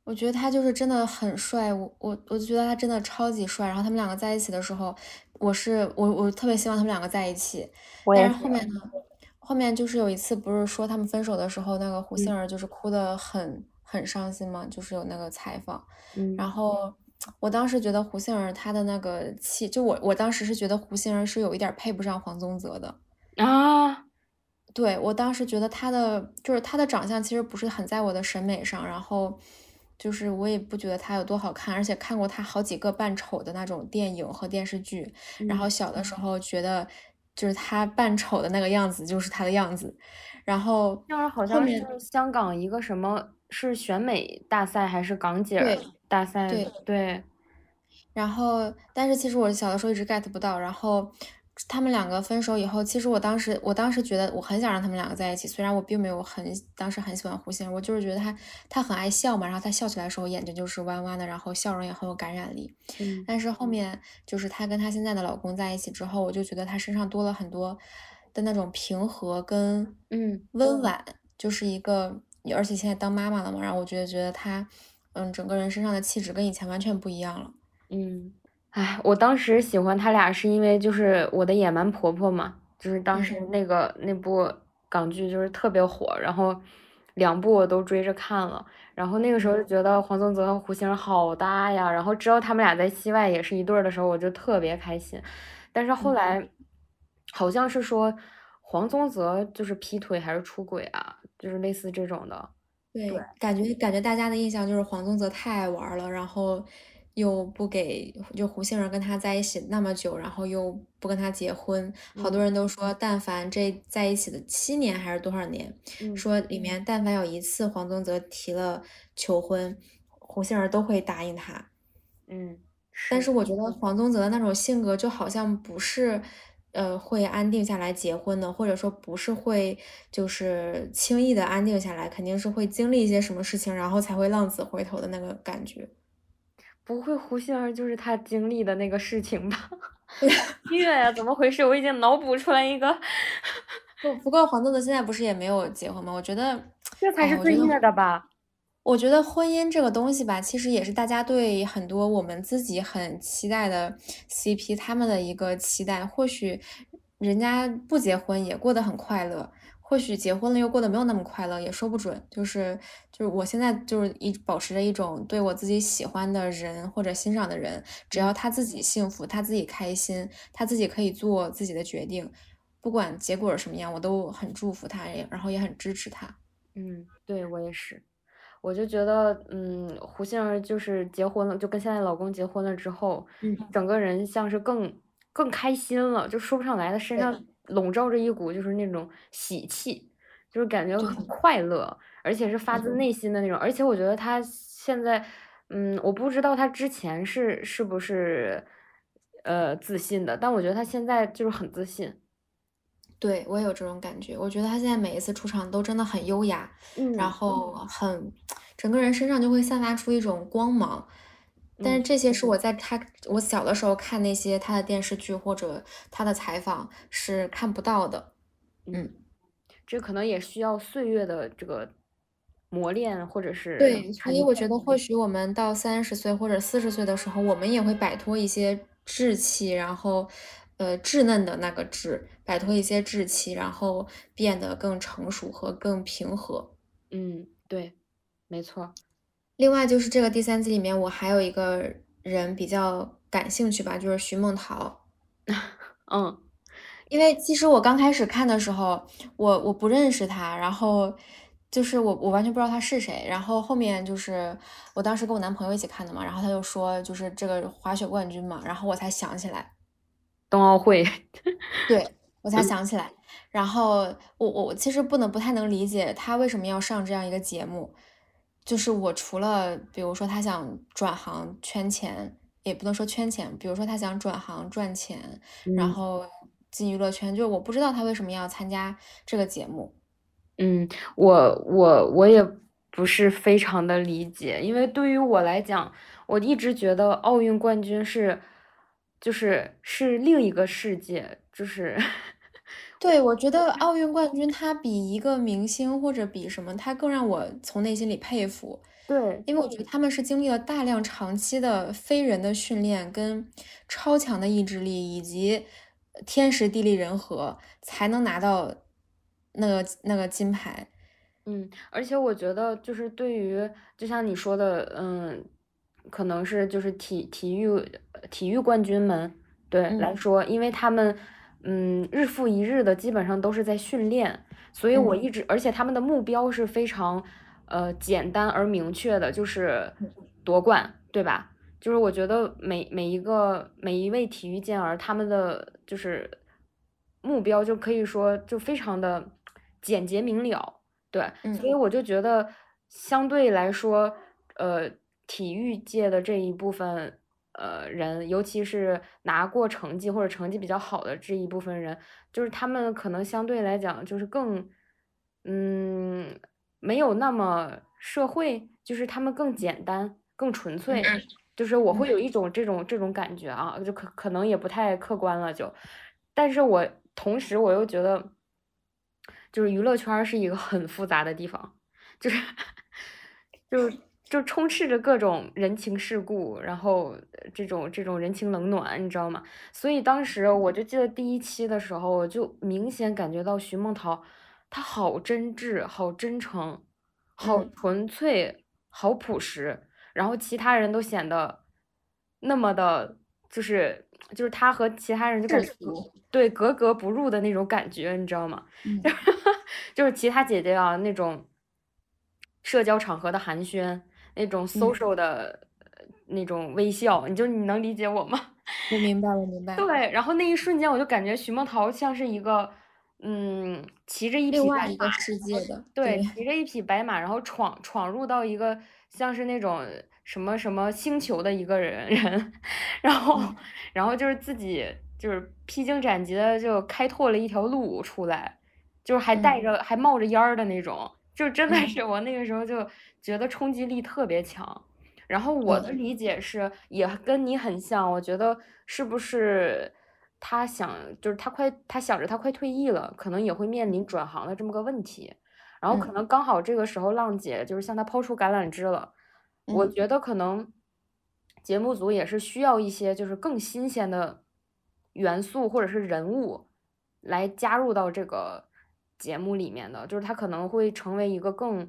我觉得他就是真的很帅，我我我就觉得他真的超级帅。然后他们两个在一起的时候，我是我我特别希望他们两个在一起，但是后面呢？后面就是有一次，不是说他们分手的时候，那个胡杏儿就是哭的很很伤心嘛，就是有那个采访。然后我当时觉得胡杏儿她的那个气，就我我当时是觉得胡杏儿是有一点配不上黄宗泽的啊。对我当时觉得他的就是他的长相其实不是很在我的审美上，然后就是我也不觉得他有多好看，而且看过他好几个扮丑的那种电影和电视剧，然后小的时候觉得。就是他扮丑的那个样子，就是他的样子。然后，那好像是香港一个什么，是选美大赛还是港姐大赛？对对。然后，但是其实我小的时候一直 get 不到。然后。他们两个分手以后，其实我当时，我当时觉得我很想让他们两个在一起。虽然我并没有很当时很喜欢胡杏儿，我就是觉得她她很爱笑嘛，然后她笑起来的时候眼睛就是弯弯的，然后笑容也很有感染力。嗯。但是后面就是她跟她现在的老公在一起之后，我就觉得她身上多了很多的那种平和跟嗯温婉，就是一个而且现在当妈妈了嘛，然后我觉得觉得她嗯整个人身上的气质跟以前完全不一样了。嗯。哎，我当时喜欢他俩是因为就是我的野蛮婆婆嘛，就是当时那个那部港剧就是特别火，然后两部我都追着看了，然后那个时候就觉得黄宗泽和胡杏儿好搭呀，然后知道他们俩在戏外也是一对儿的时候，我就特别开心。但是后来好像是说黄宗泽就是劈腿还是出轨啊，就是类似这种的。对，感觉感觉大家的印象就是黄宗泽太爱玩了，然后。又不给就胡杏儿跟他在一起那么久，然后又不跟他结婚，好多人都说，但凡这在一起的七年还是多少年，说里面但凡有一次黄宗泽提了求婚，胡杏儿都会答应他。嗯，但是我觉得黄宗泽的那种性格就好像不是，呃，会安定下来结婚的，或者说不是会就是轻易的安定下来，肯定是会经历一些什么事情，然后才会浪子回头的那个感觉。不会，胡杏儿就是他经历的那个事情吧？虐呀，怎么回事？我已经脑补出来一个。不不过黄豆豆现在不是也没有结婚吗？我觉得这才是最虐的吧。我觉得婚姻这个东西吧，其实也是大家对很多我们自己很期待的 CP 他们的一个期待。或许人家不结婚也过得很快乐。或许结婚了又过得没有那么快乐，也说不准。就是就是我现在就是一保持着一种对我自己喜欢的人或者欣赏的人，只要他自己幸福，他自己开心，他自己可以做自己的决定，不管结果是什么样，我都很祝福他，然后也很支持他。嗯，对我也是，我就觉得，嗯，胡杏儿就是结婚了，就跟现在老公结婚了之后，嗯，整个人像是更更开心了，就说不上来，的身上。笼罩着一股就是那种喜气，就是感觉很快乐，而且是发自内心的那种。而且我觉得他现在，嗯，我不知道他之前是是不是呃自信的，但我觉得他现在就是很自信。对我也有这种感觉，我觉得他现在每一次出场都真的很优雅，然后很整个人身上就会散发出一种光芒。但是这些是我在他我小的时候看那些他的电视剧或者他的采访是看不到的，嗯，这可能也需要岁月的这个磨练或者是对，所以我觉得或许我们到三十岁或者四十岁的时候，我们也会摆脱一些稚气，然后呃稚嫩的那个稚，摆脱一些稚气，然后变得更成熟和更平和。嗯，对，没错。另外就是这个第三季里面，我还有一个人比较感兴趣吧，就是徐梦桃。嗯，因为其实我刚开始看的时候，我我不认识他，然后就是我我完全不知道他是谁。然后后面就是我当时跟我男朋友一起看的嘛，然后他就说就是这个滑雪冠军嘛，然后我才想起来 冬奥会，对 我才想起来。然后我我其实不能不太能理解他为什么要上这样一个节目。就是我除了，比如说他想转行圈钱，也不能说圈钱，比如说他想转行赚钱，然后进娱乐圈，就是我不知道他为什么要参加这个节目。嗯，我我我也不是非常的理解，因为对于我来讲，我一直觉得奥运冠军是，就是是另一个世界，就是。对，我觉得奥运冠军他比一个明星或者比什么，他更让我从内心里佩服。对，因为我觉得他们是经历了大量长期的非人的训练，跟超强的意志力，以及天时地利人和，才能拿到那个那个金牌。嗯，而且我觉得就是对于，就像你说的，嗯，可能是就是体体育体育冠军们对来说，因为他们。嗯，日复一日的，基本上都是在训练，所以我一直，而且他们的目标是非常，呃，简单而明确的，就是夺冠，对吧？就是我觉得每每一个每一位体育健儿，他们的就是目标就可以说就非常的简洁明了，对，所以我就觉得相对来说，呃，体育界的这一部分。呃，人尤其是拿过成绩或者成绩比较好的这一部分人，就是他们可能相对来讲就是更，嗯，没有那么社会，就是他们更简单、更纯粹，就是我会有一种这种这种感觉啊，就可可能也不太客观了，就，但是我同时我又觉得，就是娱乐圈是一个很复杂的地方，就是，就。就充斥着各种人情世故，然后这种这种人情冷暖，你知道吗？所以当时我就记得第一期的时候，我就明显感觉到徐梦桃，她好真挚，好真诚，好纯粹，好朴实。然后其他人都显得那么的，就是就是她和其他人就感觉对格格不入的那种感觉，你知道吗？就是其他姐姐啊那种社交场合的寒暄。那种 social 的那种微笑，你就你能理解我吗？我明白，我明白。对，然后那一瞬间，我就感觉徐梦桃像是一个，嗯，骑着一匹白马，世界的，对，骑着一匹白马，然后闯闯入到一个像是那种什么什么星球的一个人 人，然后然后就是自己就是披荆斩棘的就开拓了一条路出来，就是还带着还冒着烟儿的那种。就真的是我那个时候就觉得冲击力特别强，然后我的理解是也跟你很像，我觉得是不是他想就是他快他想着他快退役了，可能也会面临转行的这么个问题，然后可能刚好这个时候浪姐就是向他抛出橄榄枝了，我觉得可能节目组也是需要一些就是更新鲜的元素或者是人物来加入到这个。节目里面的，就是他可能会成为一个更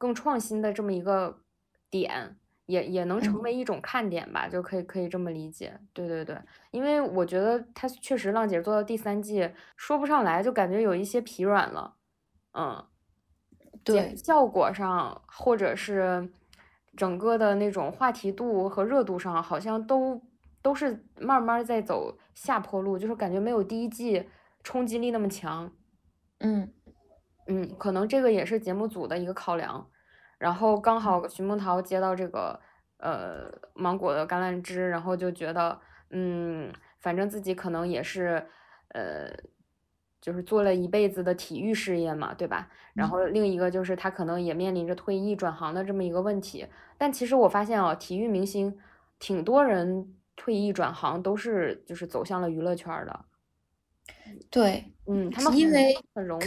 更创新的这么一个点，也也能成为一种看点吧，就可以可以这么理解。对对对，因为我觉得它确实浪姐做到第三季说不上来，就感觉有一些疲软了。嗯，对，效果上或者是整个的那种话题度和热度上，好像都都是慢慢在走下坡路，就是感觉没有第一季冲击力那么强。嗯嗯，可能这个也是节目组的一个考量。然后刚好徐梦桃接到这个呃芒果的橄榄枝，然后就觉得嗯，反正自己可能也是呃。就是做了一辈子的体育事业嘛，对吧？然后另一个就是他可能也面临着退役转行的这么一个问题。但其实我发现啊，体育明星挺多人退役转行都是就是走向了娱乐圈的。对，嗯，他们因为很容易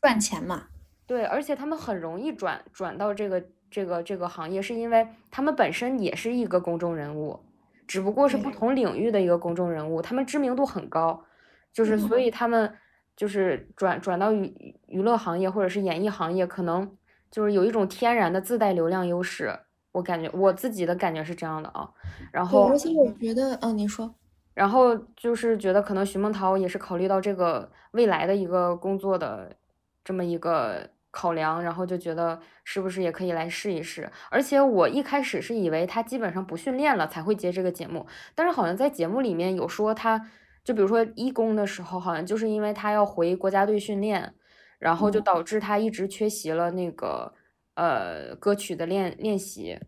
赚钱嘛。对，而且他们很容易转转到这个这个这个行业，是因为他们本身也是一个公众人物，只不过是不同领域的一个公众人物，他们知名度很高，就是所以他们。就是转转到娱娱乐行业或者是演艺行业，可能就是有一种天然的自带流量优势。我感觉我自己的感觉是这样的啊。然后，而且我觉得，嗯，你说。然后就是觉得可能徐梦桃也是考虑到这个未来的一个工作的这么一个考量，然后就觉得是不是也可以来试一试。而且我一开始是以为他基本上不训练了才会接这个节目，但是好像在节目里面有说他。就比如说一公的时候，好像就是因为他要回国家队训练，然后就导致他一直缺席了那个呃歌曲的练练习，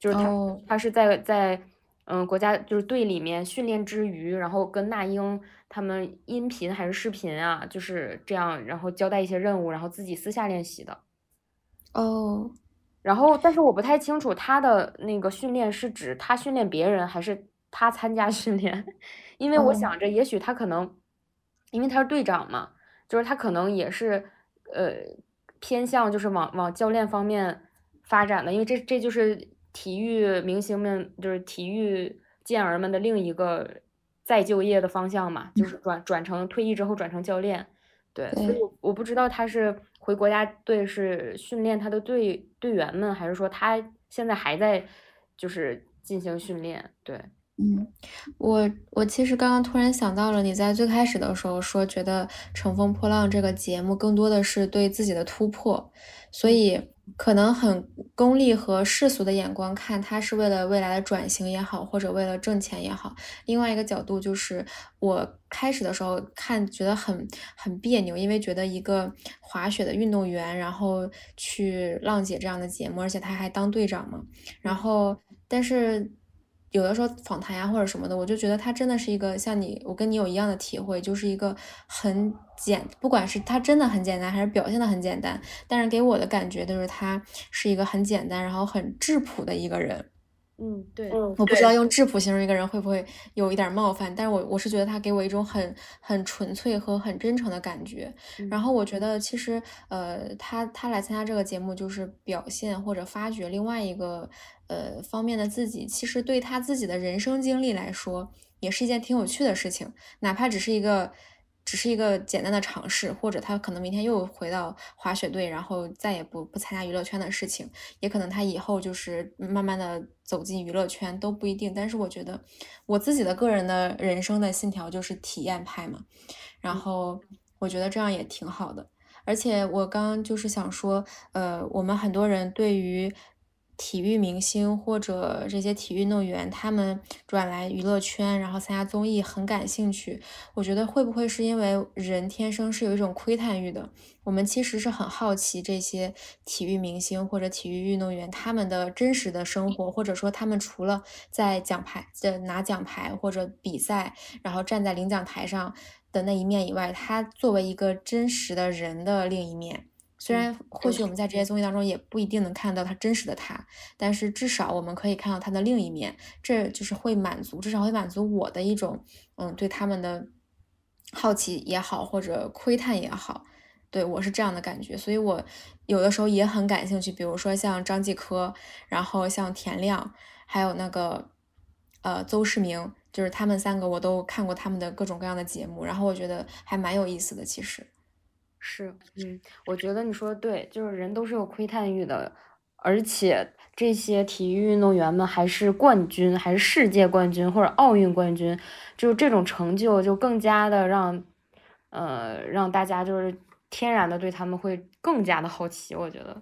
就是他他是在在嗯国家就是队里面训练之余，然后跟那英他们音频还是视频啊，就是这样，然后交代一些任务，然后自己私下练习的。哦，然后但是我不太清楚他的那个训练是指他训练别人，还是他参加训练。因为我想着，也许他可能，因为他是队长嘛，就是他可能也是，呃，偏向就是往往教练方面发展的，因为这这就是体育明星们，就是体育健儿们的另一个再就业的方向嘛，就是转转成退役之后转成教练，对，所以我我不知道他是回国家队是训练他的队队员们，还是说他现在还在就是进行训练，对。嗯，我我其实刚刚突然想到了，你在最开始的时候说，觉得《乘风破浪》这个节目更多的是对自己的突破，所以可能很功利和世俗的眼光看，他是为了未来的转型也好，或者为了挣钱也好。另外一个角度就是，我开始的时候看觉得很很别扭，因为觉得一个滑雪的运动员，然后去浪姐这样的节目，而且他还当队长嘛，然后但是。有的时候访谈呀或者什么的，我就觉得他真的是一个像你，我跟你有一样的体会，就是一个很简，不管是他真的很简单，还是表现的很简单，但是给我的感觉就是他是一个很简单，然后很质朴的一个人。嗯，对，我不知道用质朴形容一个人会不会有一点冒犯，但是我我是觉得他给我一种很很纯粹和很真诚的感觉。然后我觉得其实呃，他他来参加这个节目就是表现或者发掘另外一个呃方面的自己，其实对他自己的人生经历来说，也是一件挺有趣的事情，哪怕只是一个。只是一个简单的尝试，或者他可能明天又回到滑雪队，然后再也不不参加娱乐圈的事情，也可能他以后就是慢慢的走进娱乐圈都不一定。但是我觉得我自己的个人的人生的信条就是体验派嘛，然后我觉得这样也挺好的。而且我刚刚就是想说，呃，我们很多人对于。体育明星或者这些体育运动员，他们转来娱乐圈，然后参加综艺，很感兴趣。我觉得会不会是因为人天生是有一种窥探欲的？我们其实是很好奇这些体育明星或者体育运动员他们的真实的生活，或者说他们除了在奖牌的拿奖牌或者比赛，然后站在领奖台上的那一面以外，他作为一个真实的人的另一面。虽然或许我们在这些综艺当中也不一定能看到他真实的他，但是至少我们可以看到他的另一面，这就是会满足，至少会满足我的一种，嗯，对他们的好奇也好，或者窥探也好，对我是这样的感觉。所以我有的时候也很感兴趣，比如说像张继科，然后像田亮，还有那个呃邹市明，就是他们三个我都看过他们的各种各样的节目，然后我觉得还蛮有意思的，其实。是，嗯，我觉得你说的对，就是人都是有窥探欲的，而且这些体育运动员们还是冠军，还是世界冠军或者奥运冠军，就这种成就就更加的让，呃，让大家就是天然的对他们会更加的好奇，我觉得。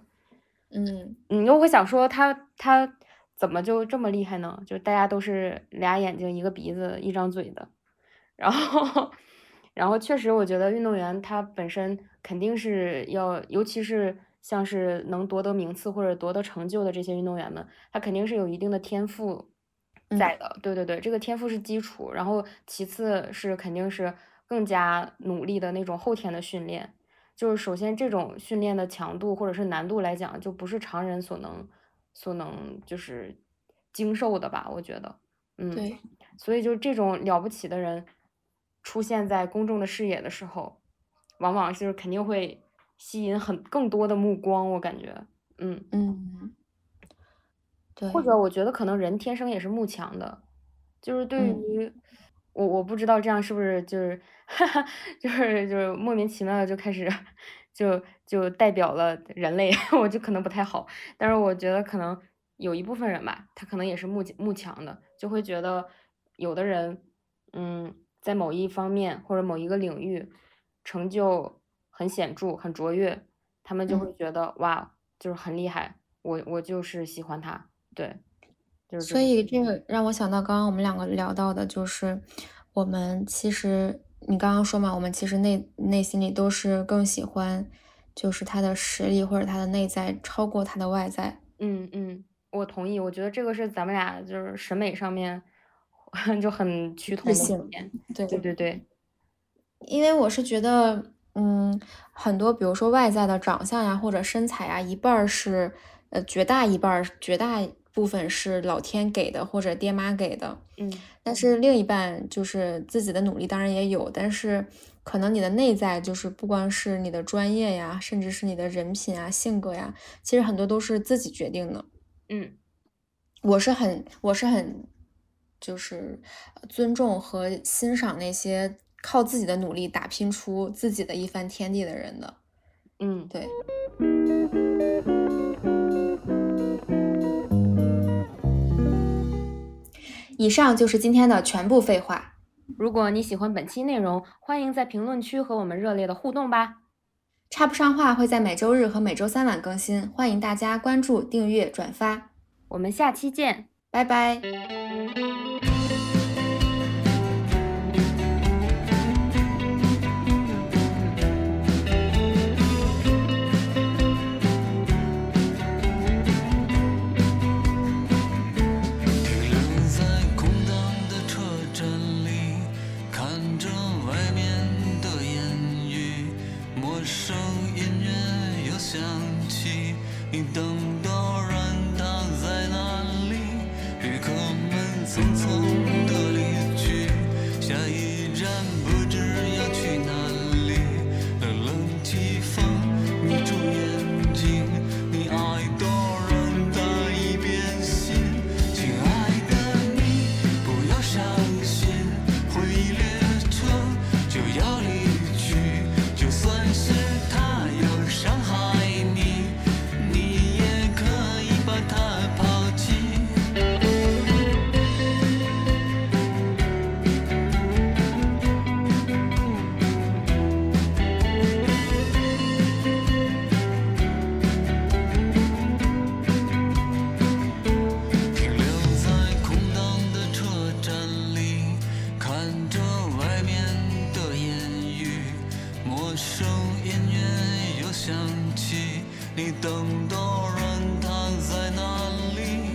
嗯，你又会想说他他怎么就这么厉害呢？就大家都是俩眼睛一个鼻子一张嘴的，然后 然后确实我觉得运动员他本身肯定是要，尤其是像是能夺得名次或者夺得成就的这些运动员们，他肯定是有一定的天赋在的。对对对，这个天赋是基础，然后其次是肯定是更加努力的那种后天的训练。就是首先这种训练的强度或者是难度来讲，就不是常人所能所能就是经受的吧？我觉得，嗯，对，所以就这种了不起的人出现在公众的视野的时候，往往就是肯定会吸引很更多的目光。我感觉，嗯嗯，对，或者我觉得可能人天生也是慕强的，就是对于我我不知道这样是不是就是。哈哈，就是就是莫名其妙的就开始，就就代表了人类，我就可能不太好，但是我觉得可能有一部分人吧，他可能也是慕慕强的，就会觉得有的人，嗯，在某一方面或者某一个领域成就很显著、很卓越，他们就会觉得哇，就是很厉害，我我就是喜欢他，对，就是。所以这个让我想到刚刚我们两个聊到的，就是我们其实。你刚刚说嘛，我们其实内内心里都是更喜欢，就是他的实力或者他的内在超过他的外在。嗯嗯，我同意。我觉得这个是咱们俩就是审美上面 就很趋同的点。对对对对。因为我是觉得，嗯，很多比如说外在的长相呀或者身材呀，一半是呃绝大一半绝大。部分是老天给的或者爹妈给的，嗯，但是另一半就是自己的努力，当然也有，但是可能你的内在就是不光是你的专业呀，甚至是你的人品啊、性格呀，其实很多都是自己决定的。嗯，我是很我是很就是尊重和欣赏那些靠自己的努力打拼出自己的一番天地的人的。嗯，对。以上就是今天的全部废话。如果你喜欢本期内容，欢迎在评论区和我们热烈的互动吧。插不上话会在每周日和每周三晚更新，欢迎大家关注、订阅、转发。我们下期见，拜拜。钟音乐又响起你等的人他在哪里？